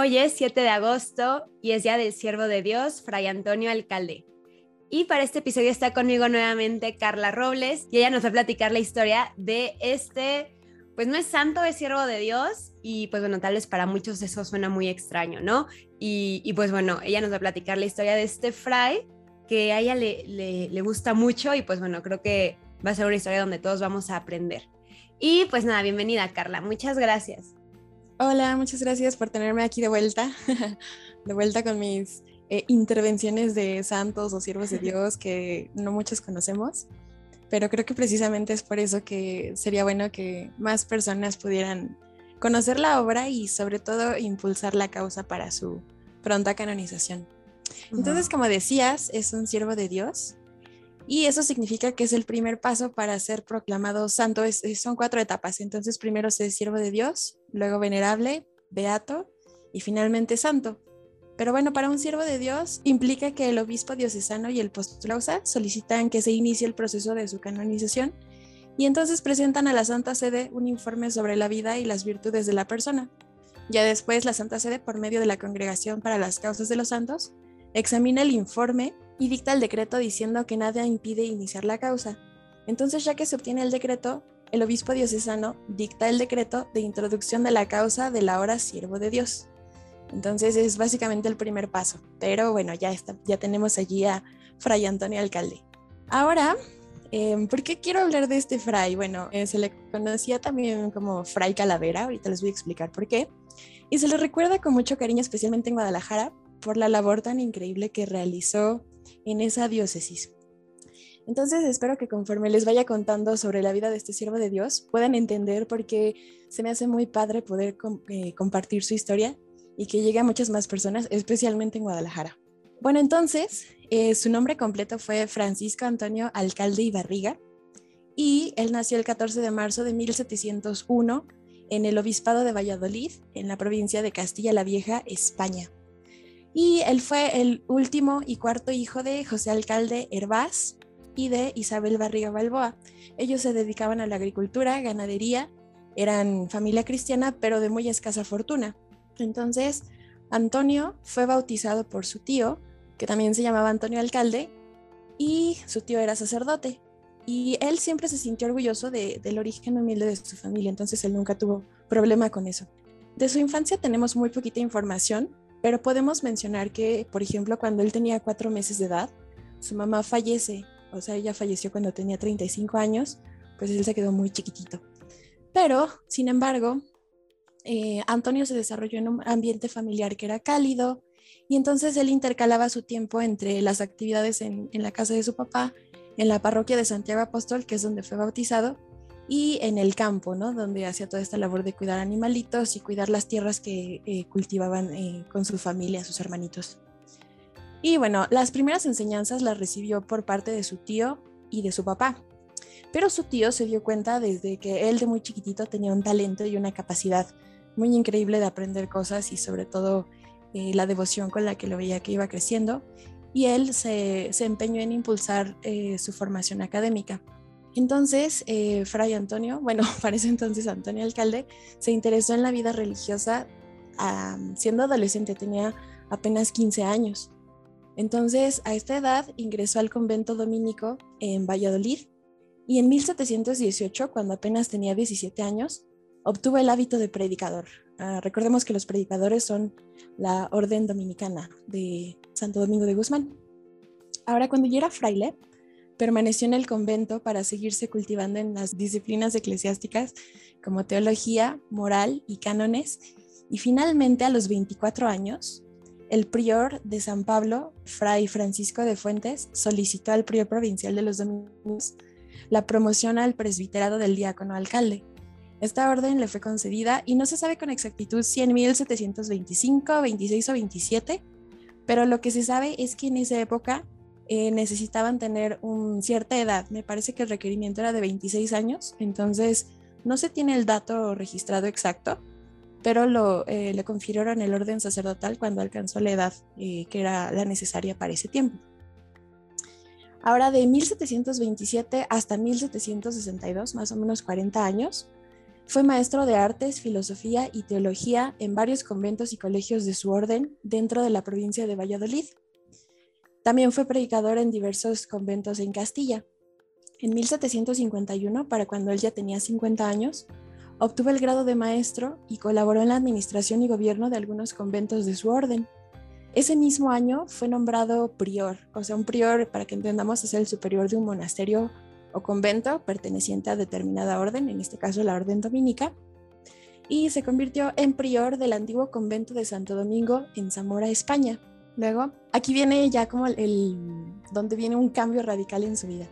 Hoy es 7 de agosto y es día del siervo de Dios, Fray Antonio Alcalde. Y para este episodio está conmigo nuevamente Carla Robles y ella nos va a platicar la historia de este, pues no es santo, es siervo de Dios y pues bueno, tal vez para muchos eso suena muy extraño, ¿no? Y, pues bueno, ella nos va a platicar la historia de este fray que a ella le, le, le gusta mucho y pues bueno, creo que va a ser una historia donde todos vamos a aprender. Y pues nada, bienvenida Carla, muchas gracias. Hola, muchas gracias por tenerme aquí de vuelta, de vuelta con mis eh, intervenciones de santos o siervos de Dios que no muchos conocemos, pero creo que precisamente es por eso que sería bueno que más personas pudieran conocer la obra y sobre todo impulsar la causa para su pronta canonización. Entonces, como decías, es un siervo de Dios y eso significa que es el primer paso para ser proclamado santo. son cuatro etapas. Entonces, primero se es siervo de Dios, luego venerable, beato y finalmente santo. Pero bueno, para un siervo de Dios implica que el obispo diocesano y el postulausa solicitan que se inicie el proceso de su canonización y entonces presentan a la Santa Sede un informe sobre la vida y las virtudes de la persona. Ya después la Santa Sede, por medio de la Congregación para las Causas de los Santos, examina el informe y dicta el decreto diciendo que nada impide iniciar la causa. Entonces, ya que se obtiene el decreto, el obispo diocesano dicta el decreto de introducción de la causa de la hora siervo de Dios. Entonces es básicamente el primer paso, pero bueno, ya, está, ya tenemos allí a Fray Antonio Alcalde. Ahora, em, ¿por qué quiero hablar de este fray? Bueno, eh, se le conocía también como Fray Calavera, ahorita les voy a explicar por qué. Y se le recuerda con mucho cariño, especialmente en Guadalajara, por la labor tan increíble que realizó en esa diócesis. Entonces espero que conforme les vaya contando sobre la vida de este siervo de Dios, puedan entender por qué se me hace muy padre poder eh, compartir su historia y que llegue a muchas más personas, especialmente en Guadalajara. Bueno, entonces, eh, su nombre completo fue Francisco Antonio Alcalde y Barriga y él nació el 14 de marzo de 1701 en el Obispado de Valladolid, en la provincia de Castilla la Vieja, España y él fue el último y cuarto hijo de José Alcalde Hervás y de Isabel Barriga Balboa. Ellos se dedicaban a la agricultura, ganadería, eran familia cristiana, pero de muy escasa fortuna. Entonces, Antonio fue bautizado por su tío, que también se llamaba Antonio Alcalde, y su tío era sacerdote. Y él siempre se sintió orgulloso del origen humilde de su familia, entonces él nunca tuvo problema con eso. De su infancia tenemos muy poquita información, pero podemos mencionar que, por ejemplo, cuando él tenía cuatro meses de edad, su mamá fallece, o sea, ella falleció cuando tenía 35 años, pues él se quedó muy chiquitito. Pero, sin embargo, eh, Antonio se desarrolló en un ambiente familiar que era cálido y entonces él intercalaba su tiempo entre las actividades en, en la casa de su papá, en la parroquia de Santiago Apóstol, que es donde fue bautizado, y en el campo, ¿no? Donde hacía toda esta labor de cuidar animalitos y cuidar las tierras que eh, cultivaban eh, con su familia, sus hermanitos. Y bueno, las primeras enseñanzas las recibió por parte de su tío y de su papá. Pero su tío se dio cuenta desde que él de muy chiquitito tenía un talento y una capacidad muy increíble de aprender cosas y sobre todo eh, la devoción con la que lo veía que iba creciendo. Y él se, se empeñó en impulsar su formación académica. Entonces, eh, Fray Antonio, bueno, para ese entonces Antonio Alcalde, se interesó en la vida religiosa siendo adolescente, tenía apenas 15 años. Entonces, a esta edad ingresó al convento dominico en Valladolid y en 1718, cuando apenas tenía 17 años, obtuvo el hábito de predicador. Ah, recordemos que los predicadores son la orden dominicana de Santo Domingo de Guzmán. Ahora, cuando ya era fraile, permaneció en el convento para seguirse cultivando en las disciplinas eclesiásticas como teología, moral y cánones. Y finalmente, a los 24 años, el prior de San Pablo, Fray Francisco de Fuentes, solicitó al prior provincial de los dominicos la promoción al presbiterado del diácono alcalde. Esta orden le fue concedida y no se sabe con exactitud si en 1725, 26 o 27, pero lo que se sabe es que en esa época eh, necesitaban tener un, cierta edad. Me parece que el requerimiento era de 26 años, entonces no se tiene el dato registrado exacto, pero lo, eh, le confirieron el orden sacerdotal cuando alcanzó la edad eh, que era la necesaria para ese tiempo. Ahora, de 1727 hasta 1762, más o menos 40 años, Fue maestro de artes, filosofía y teología en varios conventos y colegios de su orden dentro de la provincia de Valladolid. También fue predicador en diversos conventos en Castilla. En 1751, para cuando él ya tenía 50 años, obtuvo el grado de maestro y colaboró en la administración y gobierno de algunos conventos de su orden. Ese mismo año fue nombrado prior, o sea, un prior, para que entendamos, es el superior de un monasterio o convento perteneciente a determinada orden, en este caso la orden dominica, y se convirtió en prior del antiguo convento de Santo Domingo en Zamora, España. Luego, aquí viene ya como el, donde viene un cambio radical en su vida.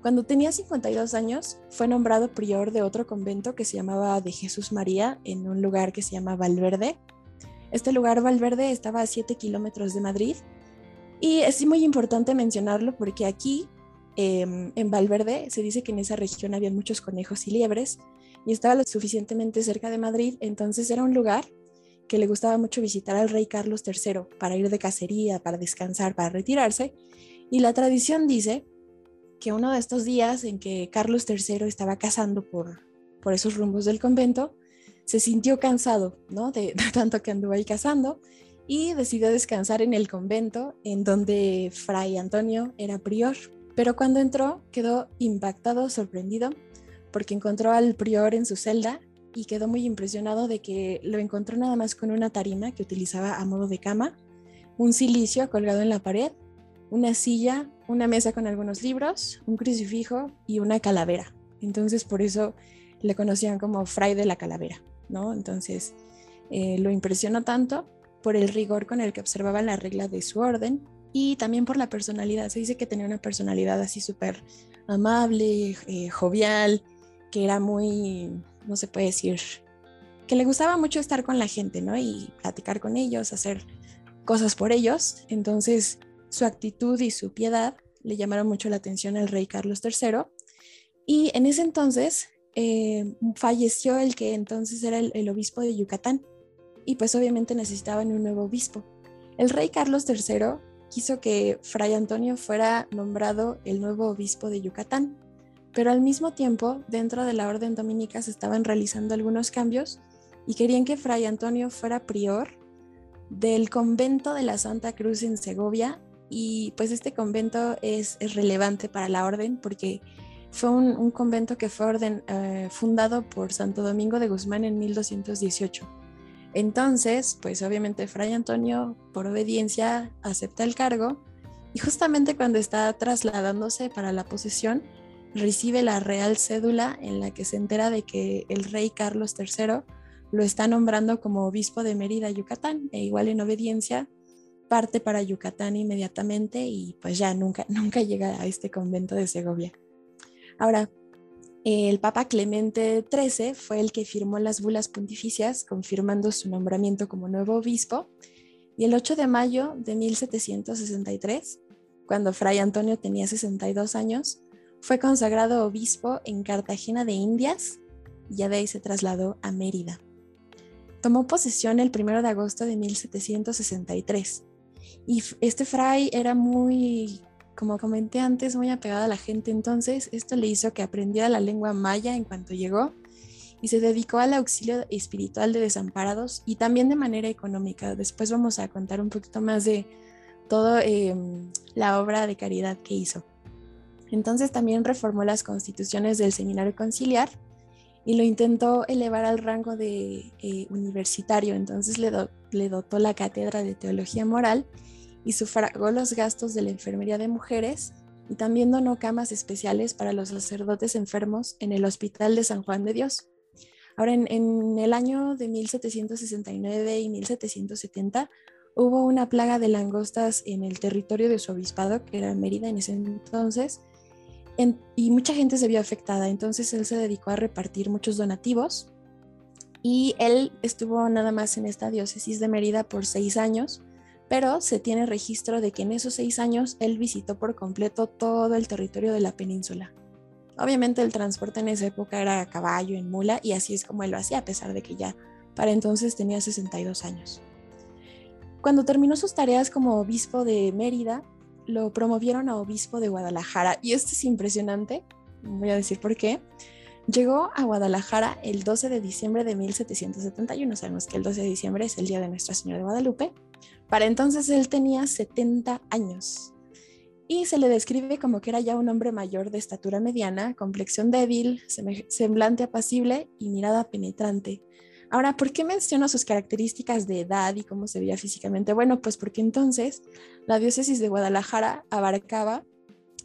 Cuando tenía 52 años, fue nombrado prior de otro convento que se llamaba de Jesús María en un lugar que se llama Valverde. Este lugar, Valverde, estaba a 7 kilómetros de Madrid. Y es muy importante mencionarlo porque aquí Em, en Valverde se dice que en esa región había muchos conejos y liebres y estaba lo suficientemente cerca de Madrid, entonces era un lugar que le gustaba mucho visitar al rey Carlos III para ir de cacería, para descansar, para retirarse. Y la tradición dice que uno de estos días en que Carlos III estaba cazando por, por esos rumbos del convento, se sintió cansado, ¿no? De, de tanto que anduvo ahí cazando y decidió descansar en el convento en donde Fray Antonio era prior. Pero cuando entró quedó impactado, sorprendido, porque encontró al prior en su celda y quedó muy impresionado de que lo encontró nada más con una tarima que utilizaba a modo de cama, un silicio colgado en la pared, una silla, una mesa con algunos libros, un crucifijo y una calavera. Entonces por eso le conocían como Fray de la Calavera, ¿no? Entonces eh, lo impresionó tanto por el rigor con el que observaba la regla de su orden y también por la personalidad. Se dice que tenía una personalidad así súper amable, eh, jovial, que era muy, no se puede decir, que le gustaba mucho estar con la gente, ¿no? Y platicar con ellos, hacer cosas por ellos. Entonces, su actitud y su piedad le llamaron mucho la atención al rey Carlos III. Y en ese entonces eh, falleció el que entonces era el obispo de Yucatán. Y pues obviamente necesitaban un nuevo obispo. El rey Carlos III quiso que Fray Antonio fuera nombrado el nuevo obispo de Yucatán, pero al mismo tiempo dentro de la orden dominica se estaban realizando algunos cambios y querían que Fray Antonio fuera prior del convento de la Santa Cruz en Segovia y pues este convento es, relevante para la orden porque fue un, convento que fue orden, eh, fundado por Santo Domingo de Guzmán en 1218 entonces, pues obviamente Fray Antonio, por obediencia, acepta el cargo y justamente cuando está trasladándose para la posesión, recibe la real cédula en la que se entera de que el rey Carlos III lo está nombrando como obispo de Mérida, Yucatán, e igual en obediencia parte para Yucatán inmediatamente y pues ya nunca, nunca llega a este convento de Segovia. Ahora, el Papa Clemente XIII fue el que firmó las bulas pontificias confirmando su nombramiento como nuevo obispo y el 8 de mayo de 1763, cuando Fray Antonio tenía 62 años, fue consagrado obispo en Cartagena de Indias y ya de ahí se trasladó a Mérida. Tomó posesión el 1 de agosto de 1763 y este fray era muy como comenté antes, muy apegada a la gente, entonces esto le hizo que aprendiera la lengua maya en cuanto llegó y se dedicó al auxilio espiritual de desamparados y también de manera económica. Después vamos a contar un poquito más de toda em, la obra de caridad que hizo. Entonces también reformó las constituciones del seminario conciliar y lo intentó elevar al rango de eh, universitario. Entonces le, le dotó la cátedra de teología moral y sufragó los gastos de la enfermería de mujeres y también donó camas especiales para los sacerdotes enfermos en el Hospital de San Juan de Dios. Ahora, en, el año de 1769 y 1770 hubo una plaga de langostas en el territorio de su obispado, que era Mérida en ese entonces, y mucha gente se vio afectada. Entonces él se dedicó a repartir muchos donativos y él estuvo nada más en esta diócesis de Mérida por seis años pero se tiene registro de que en esos seis años él visitó por completo todo el territorio de la península. Obviamente el transporte en esa época era a caballo, en mula, y así es como él lo hacía, a pesar de que ya para entonces tenía 62 años. Cuando terminó sus tareas como obispo de Mérida, lo promovieron a obispo de Guadalajara, y esto es impresionante, voy a decir por qué, Llegó a Guadalajara el 12 de diciembre de 1771. Sabemos que el 12 de diciembre es el día de Nuestra Señora de Guadalupe. Para entonces él tenía 70 años y se le describe como que era ya un hombre mayor de estatura mediana, complexión débil, semblante apacible y mirada penetrante. Ahora, ¿por qué menciono sus características de edad y cómo se veía físicamente? Bueno, pues porque entonces la diócesis de Guadalajara abarcaba,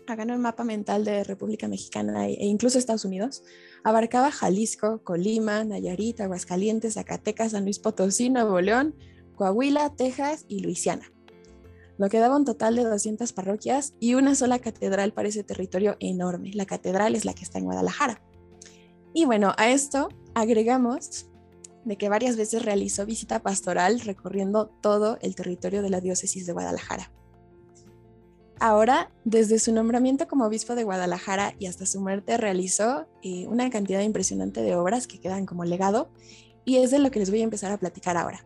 hagan un mapa mental de República Mexicana e incluso Estados Unidos, abarcaba Jalisco, Colima, Nayarit, Aguascalientes, Zacatecas, San Luis Potosí, Nuevo León, Coahuila, Texas y Luisiana. Lo que daba un total de 200 parroquias y una sola catedral para ese territorio enorme. La catedral es la que está en Guadalajara. Y bueno, a esto agregamos de que varias veces realizó visita pastoral recorriendo todo el territorio de la diócesis de Guadalajara. Ahora, desde su nombramiento como obispo de Guadalajara y hasta su muerte, realizó eh, una cantidad impresionante de obras que quedan como legado y es de lo que les voy a empezar a platicar ahora.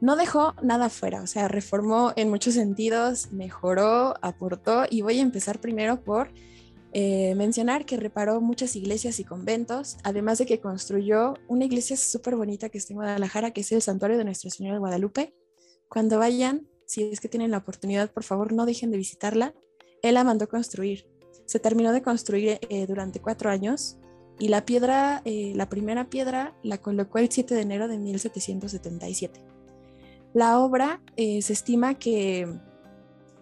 No dejó nada fuera, o sea, reformó en muchos sentidos, mejoró, aportó y voy a empezar primero por eh, mencionar que reparó muchas iglesias y conventos, además de que construyó una iglesia súper bonita que está en Guadalajara, que es el Santuario de Nuestra Señora de Guadalupe. Cuando vayan, si es que tienen la oportunidad, por favor no dejen de visitarla. Él la mandó construir. Se terminó de construir eh, durante cuatro años y la piedra, eh, la primera piedra la colocó el 7 de enero de 1777. La obra se estima que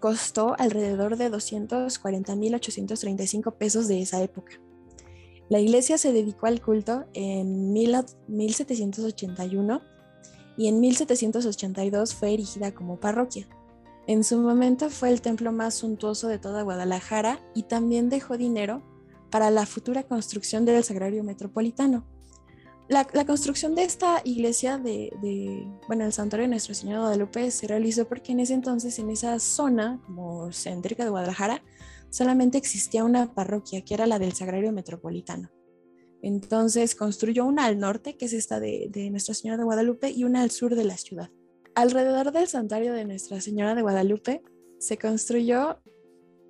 costó alrededor de 240.835 pesos de esa época. La iglesia se dedicó al culto en 1781 y en 1782 fue erigida como parroquia. En su momento fue el templo más suntuoso de toda Guadalajara y también dejó dinero para la futura construcción del Sagrario Metropolitano. La, construcción de esta iglesia de, bueno, el santuario de Nuestra Señora de Guadalupe se realizó porque en ese entonces, en esa zona como céntrica de Guadalajara, solamente existía una parroquia, que era la del Sagrario Metropolitano. Entonces construyó una al norte, que es esta de, de Nuestra Señora de Guadalupe, y una al sur de la ciudad. Alrededor del santuario de Nuestra Señora de Guadalupe se construyó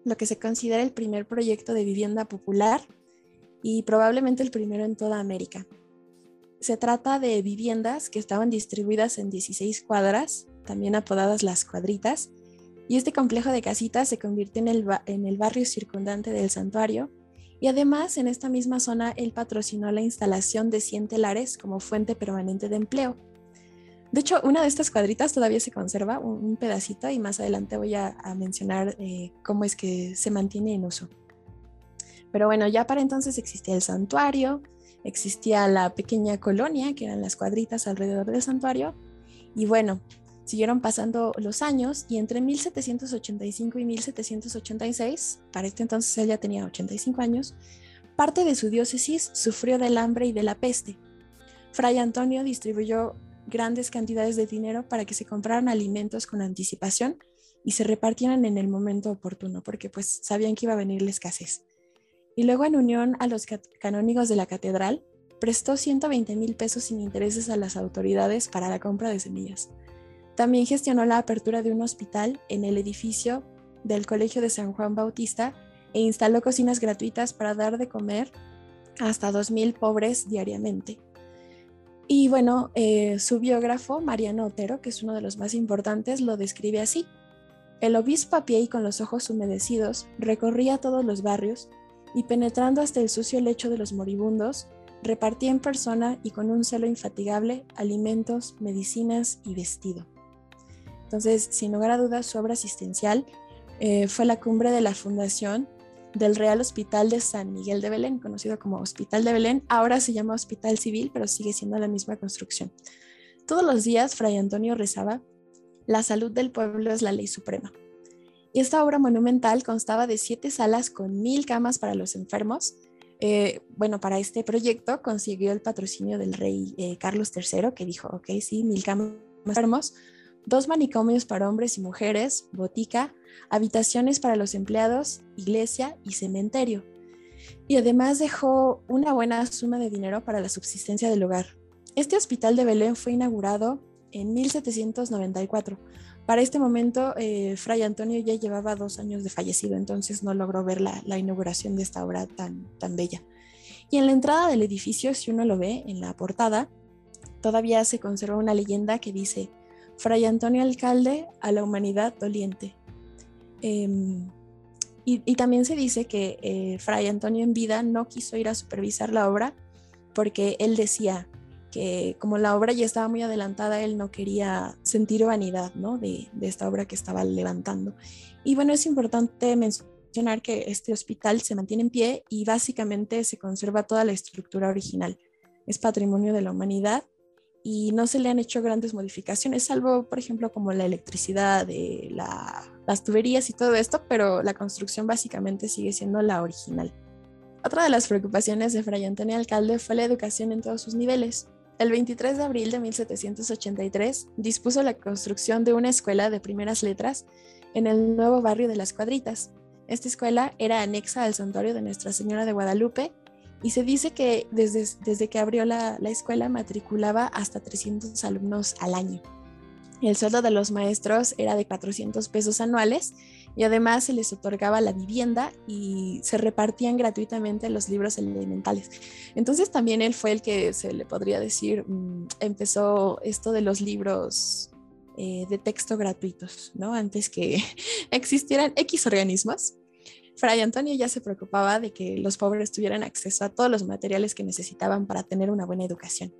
lo que se considera el primer proyecto de vivienda popular y probablemente el primero en toda América. Se trata de viviendas que estaban distribuidas en 16 cuadras, también apodadas las cuadritas, y este complejo de casitas se convirtió en el, barrio circundante del santuario, y además en esta misma zona él patrocinó la instalación de 100 telares como fuente permanente de empleo. De hecho, una de estas cuadritas todavía se conserva, un, pedacito, y más adelante voy a, mencionar eh, cómo es que se mantiene en uso. Pero bueno, ya para entonces existía el santuario, existía la pequeña colonia, que eran las cuadritas alrededor del santuario, y bueno, siguieron pasando los años y entre 1785 y 1786, para este entonces él ya tenía 85 años, parte de su diócesis sufrió del hambre y de la peste. Fray Antonio distribuyó grandes cantidades de dinero para que se compraran alimentos con anticipación y se repartieran en el momento oportuno, porque pues sabían que iba a venir la escasez y luego en unión a los canónigos de la catedral, prestó 120 mil pesos sin intereses a las autoridades para la compra de semillas. También gestionó la apertura de un hospital en el edificio del Colegio de San Juan Bautista e instaló cocinas gratuitas para dar de comer hasta 2.000 pobres diariamente. Y bueno, eh, su biógrafo, Mariano Otero, que es uno de los más importantes, lo describe así. El obispo a pie y con los ojos humedecidos recorría todos los barrios y penetrando hasta el sucio lecho de los moribundos, repartía en persona y con un celo infatigable alimentos, medicinas y vestido. Entonces, sin lugar a dudas, su obra asistencial eh, fue la cumbre de la fundación del Real Hospital de San Miguel de Belén, conocido como Hospital de Belén. Ahora se llama Hospital Civil, pero sigue siendo la misma construcción. Todos los días, Fray Antonio rezaba, la salud del pueblo es la ley suprema. Y esta obra monumental constaba de siete salas con mil camas para los enfermos. Eh, bueno, para este proyecto consiguió el patrocinio del rey eh, Carlos III, que dijo, ok, sí, mil camas enfermos, dos manicomios para hombres y mujeres, botica, habitaciones para los empleados, iglesia y cementerio. Y además dejó una buena suma de dinero para la subsistencia del lugar. Este hospital de Belén fue inaugurado en 1794 para este momento, eh, Fray Antonio ya llevaba dos años de fallecido, entonces no logró ver la, inauguración de esta obra tan, tan bella. Y en la entrada del edificio, si uno lo ve en la portada, todavía se conserva una leyenda que dice, Fray Antonio Alcalde a la humanidad doliente. Em, y, también se dice que eh, Fray Antonio en vida no quiso ir a supervisar la obra porque él decía que como la obra ya estaba muy adelantada, él no quería sentir vanidad ¿no? de, de esta obra que estaba levantando. Y bueno, es importante mencionar que este hospital se mantiene en pie y básicamente se conserva toda la estructura original. Es patrimonio de la humanidad y no se le han hecho grandes modificaciones, salvo, por ejemplo, como la electricidad, de las tuberías y todo esto, pero la construcción básicamente sigue siendo la original. Otra de las preocupaciones de Fray Antonio Alcalde fue la educación en todos sus niveles. El 23 de abril de 1783 dispuso la construcción de una escuela de primeras letras en el nuevo barrio de las Cuadritas. Esta escuela era anexa al santuario de Nuestra Señora de Guadalupe y se dice que desde, desde que abrió la, escuela matriculaba hasta 300 alumnos al año. El sueldo de los maestros era de 400 pesos anuales y además se les otorgaba la vivienda y se repartían gratuitamente los libros elementales. Entonces también él fue el que se le podría decir, mm, empezó esto de los libros eh, de texto gratuitos, ¿no? Antes que existieran X organismos Fray Antonio ya se preocupaba de que los pobres tuvieran acceso a todos los materiales que necesitaban para tener una buena educación.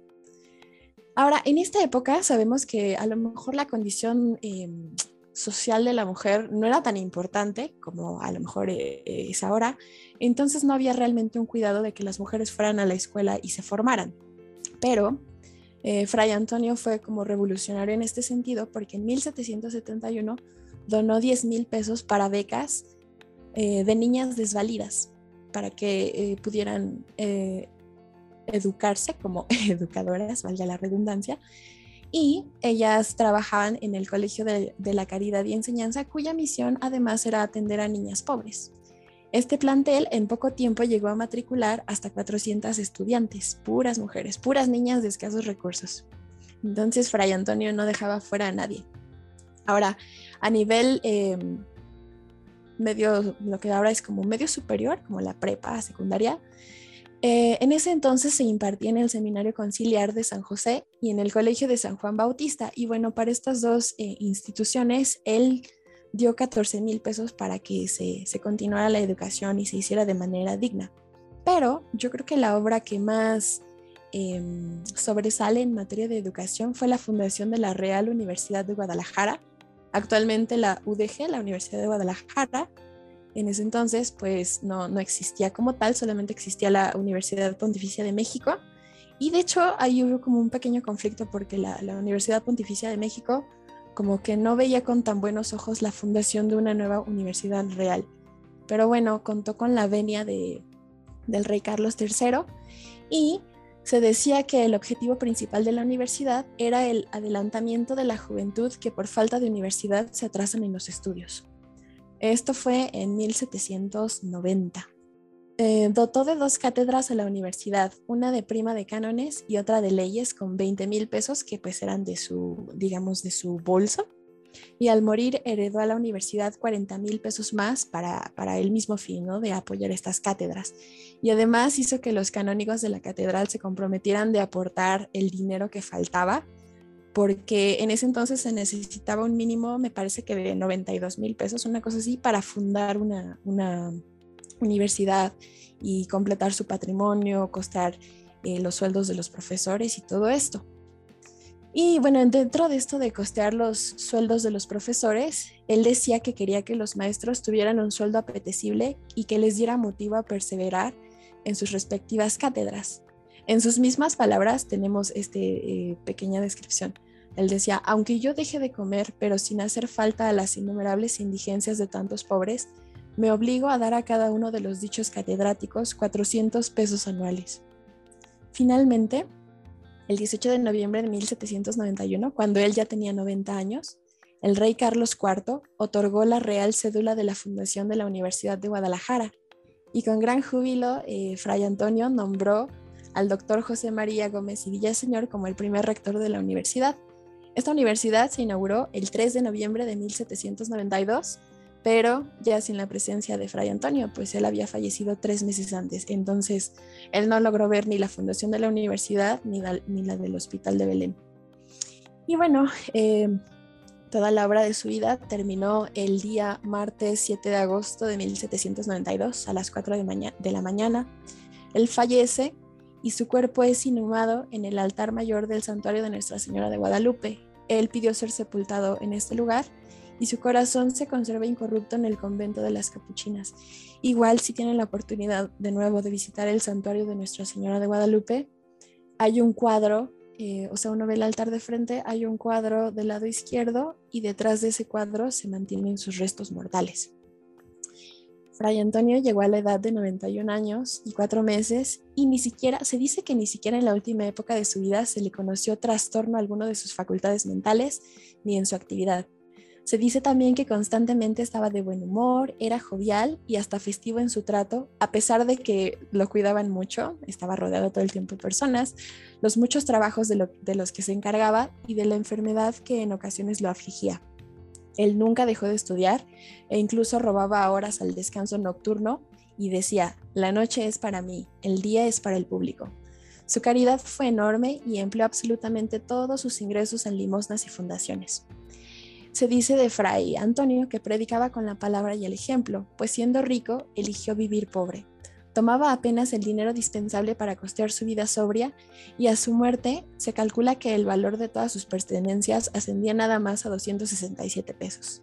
Ahora, en esta época sabemos que a lo mejor la condición em, social de la mujer no era tan importante como a lo mejor eh, es ahora, entonces no había realmente un cuidado de que las mujeres fueran a la escuela y se formaran. Pero eh, Fray Antonio fue como revolucionario en este sentido porque en 1771 donó 10 mil pesos para becas eh, de niñas desvalidas para que eh, pudieran eh, educarse como educadoras, valga la redundancia, y ellas trabajaban en el Colegio de, la Caridad y Enseñanza, cuya misión además era atender a niñas pobres. Este plantel en poco tiempo llegó a matricular hasta 400 estudiantes, puras mujeres, puras niñas de escasos recursos. Entonces Fray Antonio no dejaba fuera a nadie. Ahora, a nivel em, medio, lo que ahora es como medio superior, como la prepa secundaria. Eh, en ese entonces se impartía en el Seminario Conciliar de San José y en el Colegio de San Juan Bautista. Y bueno, para estas dos eh, instituciones, él dio 14 mil pesos para que se, continuara la educación y se hiciera de manera digna. Pero yo creo que la obra que más em, sobresale en materia de educación fue la fundación de la Real Universidad de Guadalajara, Actualmente la UDG, la Universidad de Guadalajara, en ese entonces pues no, no existía como tal, solamente existía la Universidad Pontificia de México. Y de hecho ahí hubo como un pequeño conflicto porque la, Universidad Pontificia de México como que no veía con tan buenos ojos la fundación de una nueva universidad real. Pero bueno, contó con la venia de, del rey Carlos III y se decía que el objetivo principal de la universidad era el adelantamiento de la juventud que por falta de universidad se atrasan en los estudios. Esto fue en 1790. Eh, dotó de dos cátedras a la universidad, una de prima de cánones y otra de leyes con 20 mil pesos que pues eran de su, digamos, de su bolso y al morir heredó a la universidad 40 mil pesos más para, para el mismo fin, ¿no? de apoyar estas cátedras. Y además hizo que los canónigos de la catedral se comprometieran de aportar el dinero que faltaba, porque en ese entonces se necesitaba un mínimo, me parece que de 92 mil pesos, una cosa así, para fundar una, universidad y completar su patrimonio, costar eh, los sueldos de los profesores y todo esto. Y bueno, dentro de esto de costear los sueldos de los profesores, él decía que quería que los maestros tuvieran un sueldo apetecible y que les diera motivo a perseverar en sus respectivas cátedras. En sus mismas palabras tenemos esta eh, pequeña descripción. Él decía, aunque yo deje de comer, pero sin hacer falta a las innumerables indigencias de tantos pobres, me obligo a dar a cada uno de los dichos catedráticos 400 pesos anuales. Finalmente, el 18 de noviembre de 1791, cuando él ya tenía 90 años, el rey Carlos IV otorgó la real cédula de la fundación de la Universidad de Guadalajara y con gran júbilo eh, Fray Antonio nombró al doctor José María Gómez y Villaseñor como el primer rector de la universidad. Esta universidad se inauguró el 3 de noviembre de 1792 pero ya sin la presencia de Fray Antonio, pues él había fallecido tres meses antes. Entonces, él no logró ver ni la fundación de la universidad ni la, ni la del hospital de Belén. Y bueno, eh, toda la obra de su vida terminó el día martes 7 de agosto de 1792 a las 4 de, de la mañana. Él fallece y su cuerpo es inhumado en el altar mayor del santuario de Nuestra Señora de Guadalupe. Él pidió ser sepultado en este lugar y su corazón se conserva incorrupto en el convento de las capuchinas. Igual si tienen la oportunidad de nuevo de visitar el santuario de Nuestra Señora de Guadalupe, hay un cuadro, eh, o sea, uno ve el altar de frente, hay un cuadro del lado izquierdo y detrás de ese cuadro se mantienen sus restos mortales. Fray Antonio llegó a la edad de 91 años y cuatro meses y ni siquiera, se dice que ni siquiera en la última época de su vida se le conoció trastorno alguno de sus facultades mentales ni en su actividad. Se dice también que constantemente estaba de buen humor, era jovial y hasta festivo en su trato, a pesar de que lo cuidaban mucho, estaba rodeado todo el tiempo de personas, los muchos trabajos de los que se encargaba y de la enfermedad que en ocasiones lo afligía. Él nunca dejó de estudiar e incluso robaba horas al descanso nocturno y decía, la noche es para mí, el día es para el público. Su caridad fue enorme y empleó absolutamente todos sus ingresos en limosnas y fundaciones. Se dice de Fray Antonio que predicaba con la palabra y el ejemplo, pues siendo rico, eligió vivir pobre. Tomaba apenas el dinero dispensable para costear su vida sobria y a su muerte se calcula que el valor de todas sus pertenencias ascendía nada más a 267 pesos.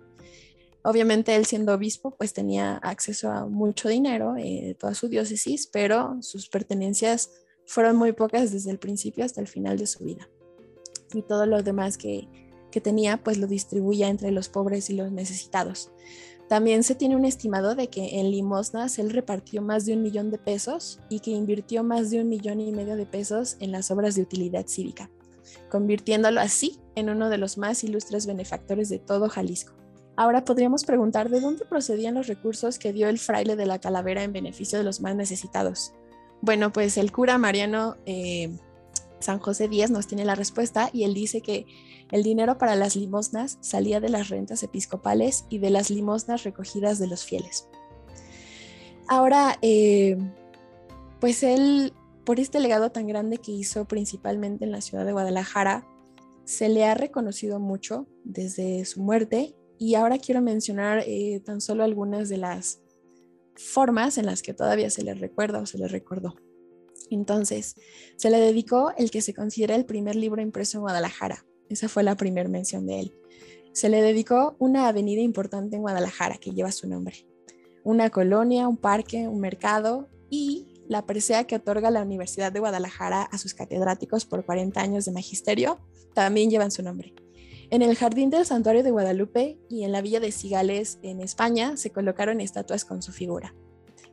Obviamente él siendo obispo pues tenía acceso a mucho dinero, eh, toda su diócesis, pero sus pertenencias fueron muy pocas desde el principio hasta el final de su vida. Y todo lo demás que, que tenía, pues lo distribuía entre los pobres y los necesitados. También se tiene un estimado de que en limosnas él repartió más de un millón de pesos y que invirtió más de un millón y medio de pesos en las obras de utilidad cívica, convirtiéndolo así en uno de los más ilustres benefactores de todo Jalisco. Ahora podríamos preguntar de dónde procedían los recursos que dio el fraile de la calavera en beneficio de los más necesitados. Bueno, pues el cura Mariano eh, San José Díaz nos tiene la respuesta y él dice que el dinero para las limosnas salía de las rentas episcopales y de las limosnas recogidas de los fieles. Ahora, eh, pues él, por este legado tan grande que hizo principalmente en la ciudad de Guadalajara, se le ha reconocido mucho desde su muerte y ahora quiero mencionar eh, tan solo algunas de las formas en las que todavía se le recuerda o se le recordó. Entonces, se le dedicó el que se considera el primer libro impreso en Guadalajara. Esa fue la primera mención de él. Se le dedicó una avenida importante en Guadalajara que lleva su nombre. Una colonia, un parque, un mercado y la presea que otorga la Universidad de Guadalajara a sus catedráticos por 40 años de magisterio también llevan su nombre. En el Jardín del Santuario de Guadalupe y en la Villa de Cigales, en España, se colocaron estatuas con su figura.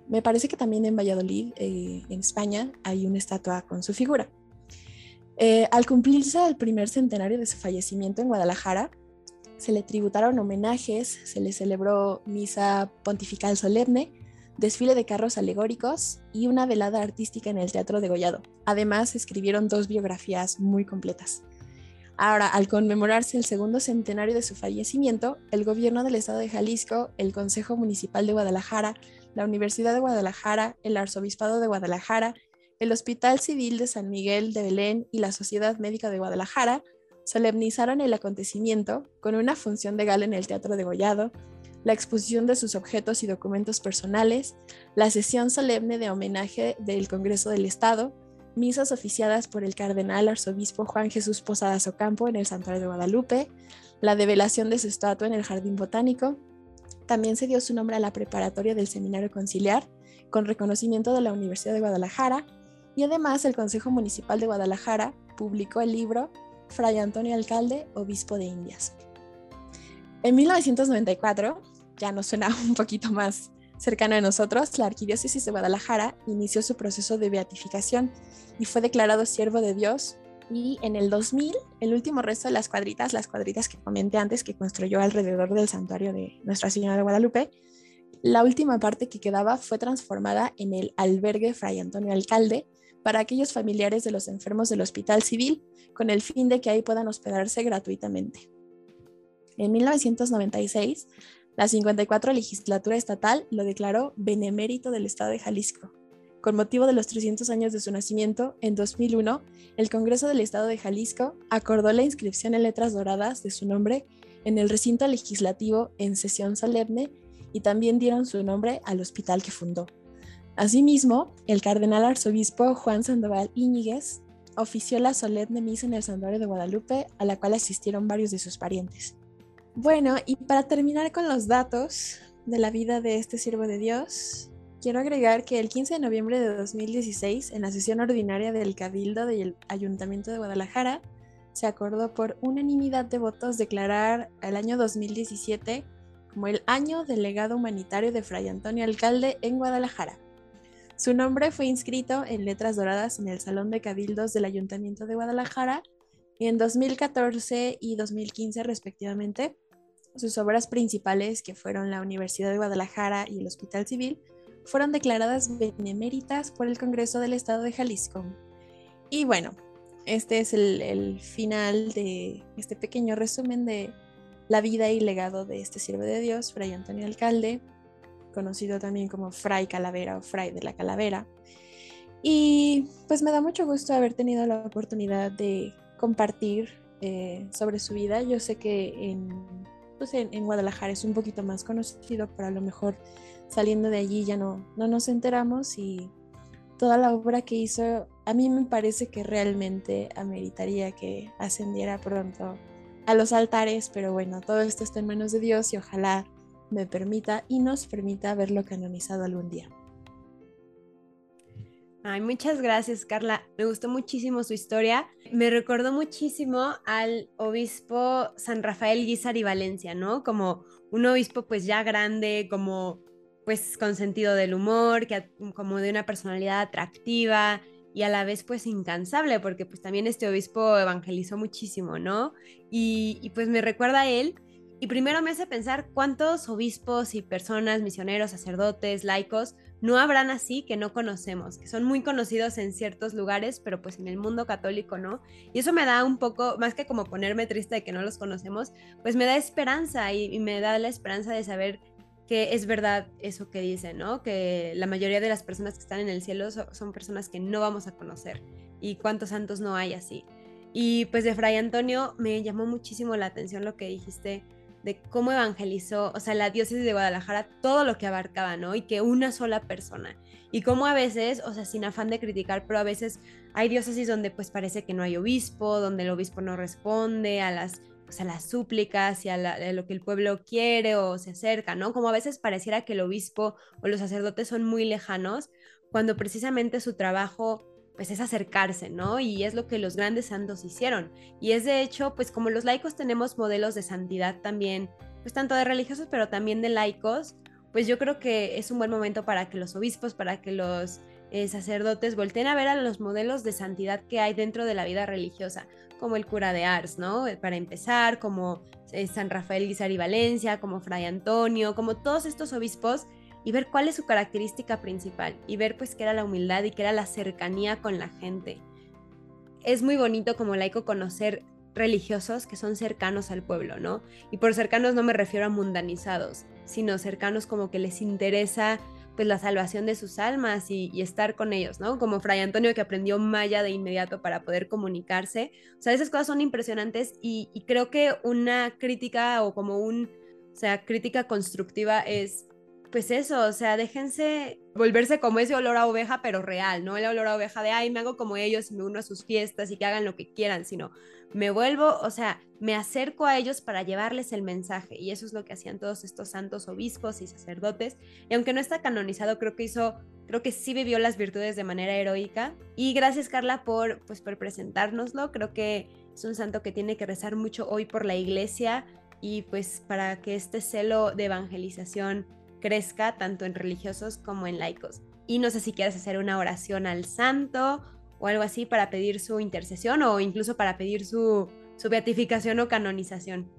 Me parece que también en Valladolid, eh, en España, hay una estatua con su figura. Eh, al cumplirse el primer centenario de su fallecimiento en Guadalajara, se le tributaron homenajes, se le celebró misa pontifical solemne, desfile de carros alegóricos y una velada artística en el Teatro de Gollado. Además, escribieron dos biografías muy completas. Ahora, al conmemorarse el segundo centenario de su fallecimiento, el gobierno del estado de Jalisco, el Consejo Municipal de Guadalajara, la Universidad de Guadalajara, el Arzobispado de Guadalajara, el Hospital Civil de San Miguel de Belén y la Sociedad Médica de Guadalajara solemnizaron el acontecimiento con una función de gala en el Teatro de Gollado, la exposición de sus objetos y documentos personales, la sesión solemne de homenaje del Congreso del Estado, misas oficiadas por el cardenal arzobispo Juan Jesús Posadas Ocampo en el Santuario de Guadalupe, la develación de su estatua en el Jardín Botánico, también se dio su nombre a la preparatoria del Seminario Conciliar, con reconocimiento de la Universidad de Guadalajara, y además el Consejo Municipal de Guadalajara publicó el libro Fray Antonio Alcalde, Obispo de Indias. En 1994, ya nos suena un poquito más cercano a nosotros, la Arquidiócesis de Guadalajara inició su proceso de beatificación y fue declarado siervo de Dios y en el 2000, el último resto de las cuadritas, las cuadritas que comenté antes que construyó alrededor del santuario de Nuestra Señora de Guadalupe, la última parte que quedaba fue transformada en el albergue Fray Antonio Alcalde para aquellos familiares de los enfermos del Hospital Civil, con el fin de que ahí puedan hospedarse gratuitamente. En 1996, La 54 legislatura estatal lo declaró benemérito del Estado de Jalisco. Con motivo de los 300 años de su nacimiento, en 2001, el Congreso del Estado de Jalisco acordó la inscripción en letras doradas de su nombre en el recinto legislativo en sesión solemne y también dieron su nombre al hospital que fundó. Asimismo, el cardenal arzobispo Juan Sandoval Íñiguez ofició la solemne misa en el Santuario de Guadalupe, a la cual asistieron varios de sus parientes. Bueno, y para terminar con los datos de la vida de este siervo de Dios, Quiero agregar que el 15 de noviembre de 2016, en la sesión ordinaria del Cabildo del Ayuntamiento de Guadalajara, se acordó por unanimidad de votos declarar el año 2017 como el año del legado humanitario de Fray Antonio Alcalde en Guadalajara. Su nombre fue inscrito en letras doradas en el Salón de Cabildos del Ayuntamiento de Guadalajara y en 2014 y 2015 respectivamente. Sus obras principales, que fueron la Universidad de Guadalajara y el Hospital Civil, fueron declaradas beneméritas por el Congreso del Estado de Jalisco. Y bueno, este es el, final de este pequeño resumen de la vida y legado de este siervo de Dios, Fray Antonio Alcalde, conocido también como Fray Calavera o Fray de la Calavera. Y pues me da mucho gusto haber tenido la oportunidad de compartir eh, sobre su vida. Yo sé que en, pues en, en, Guadalajara es un poquito más conocido, pero a lo mejor saliendo de allí ya no, no nos enteramos y toda la obra que hizo a mí me parece que realmente ameritaría que ascendiera pronto a los altares, pero bueno, todo esto está en manos de Dios y ojalá me permita y nos permita verlo canonizado algún día. Ay, muchas gracias, Carla. Me gustó muchísimo su historia. Me recordó muchísimo al obispo San Rafael Guizar y Valencia, ¿no? Como un obispo pues ya grande, como pues con sentido del humor, que, como de una personalidad atractiva y a la vez pues incansable, porque pues también este obispo evangelizó muchísimo, ¿no? Y, pues me recuerda a él y primero me hace pensar cuántos obispos y personas, misioneros, sacerdotes, laicos, no habrán así que no conocemos, que son muy conocidos en ciertos lugares, pero pues en el mundo católico no. Y eso me da un poco, más que como ponerme triste de que no los conocemos, pues me da esperanza y, y me da la esperanza de saber que es verdad eso que dice, ¿no? Que la mayoría de las personas que están en el cielo son, personas que no vamos a conocer. ¿Y cuántos santos no hay así? Y pues de Fray Antonio me llamó muchísimo la atención lo que dijiste de cómo evangelizó, o sea, la diócesis de Guadalajara, todo lo que abarcaba, ¿no? Y que una sola persona. Y cómo a veces, o sea, sin afán de criticar, pero a veces hay diócesis donde pues parece que no hay obispo, donde el obispo no responde a las pues, a las súplicas y a, lo que el pueblo quiere o se acerca, ¿no? Como a veces pareciera que el obispo o los sacerdotes son muy lejanos, cuando precisamente su trabajo pues es acercarse, ¿no? Y es lo que los grandes santos hicieron. Y es de hecho, pues como los laicos tenemos modelos de santidad también, pues tanto de religiosos, pero también de laicos, pues yo creo que es un buen momento para que los obispos, para que los eh, sacerdotes volteen a ver a los modelos de santidad que hay dentro de la vida religiosa, como el cura de Ars, ¿no? Eh, para empezar, como eh, San Rafael Guizar Valencia, como Fray Antonio, como todos estos obispos, y ver cuál es su característica principal, y ver pues que era la humildad y que era la cercanía con la gente. Es muy bonito como laico conocer religiosos que son cercanos al pueblo, ¿no? Y por cercanos no me refiero a mundanizados, sino cercanos como que les interesa pues la salvación de sus almas y, estar con ellos, ¿no? Como Fray Antonio que aprendió maya de inmediato para poder comunicarse. O sea, esas cosas son impresionantes y, y creo que una crítica o como un, o sea, crítica constructiva es pues eso, o sea, déjense volverse como ese olor a oveja, pero real, no el olor a oveja de, ay, me hago como ellos y me uno a sus fiestas y que hagan lo que quieran, sino me vuelvo, o sea, me acerco a ellos para llevarles el mensaje. Y eso es lo que hacían todos estos santos obispos y sacerdotes. Y aunque no está canonizado, creo que hizo, creo que sí vivió las virtudes de manera heroica. Y gracias, Carla, por, pues, por presentárnoslo. Creo que es un santo que tiene que rezar mucho hoy por la iglesia y pues para que este celo de evangelización crezca tanto en religiosos como en laicos. Y no sé si quieres hacer una oración al santo o algo así para pedir su intercesión o incluso para pedir su, su beatificación o canonización.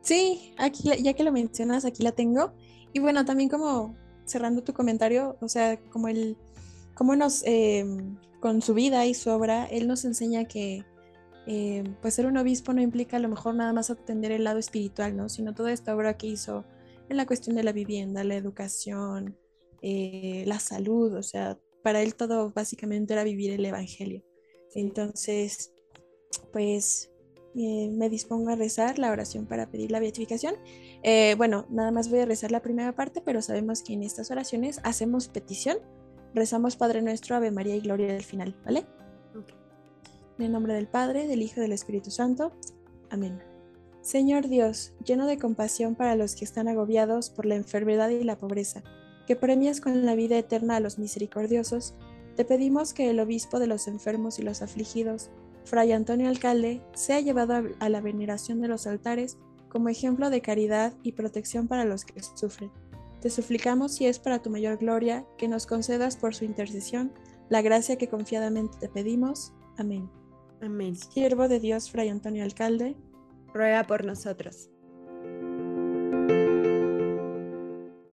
Sí, aquí ya que lo mencionas, aquí la tengo. Y bueno, también como cerrando tu comentario, o sea, como el, como nos, em, con su vida y su obra, él nos enseña que em, pues ser un obispo no implica a lo mejor nada más atender el lado espiritual, ¿no? Sino toda esta obra que hizo en la cuestión de la vivienda, la educación, eh, la salud, o sea, para él todo básicamente era vivir el Evangelio. Entonces, pues eh, me dispongo a rezar la oración para pedir la beatificación. Eh, bueno, nada más voy a rezar la primera parte, pero sabemos que en estas oraciones hacemos petición, rezamos Padre Nuestro, Ave María y Gloria al final, ¿vale? En el nombre del Padre, del Hijo y del Espíritu Santo. Amén. Señor Dios, lleno de compasión para los que están agobiados por la enfermedad y la pobreza, que premias con la vida eterna a los misericordiosos, te pedimos que el obispo de los enfermos y los afligidos, Fray Antonio Alcalde, sea llevado a la veneración de los altares como ejemplo de caridad y protección para los que sufren. Te suplicamos, si es para tu mayor gloria, que nos concedas por su intercesión la gracia que confiadamente te pedimos. Amén. Amén. Siervo de Dios, Fray Antonio Alcalde, ruega por nosotros.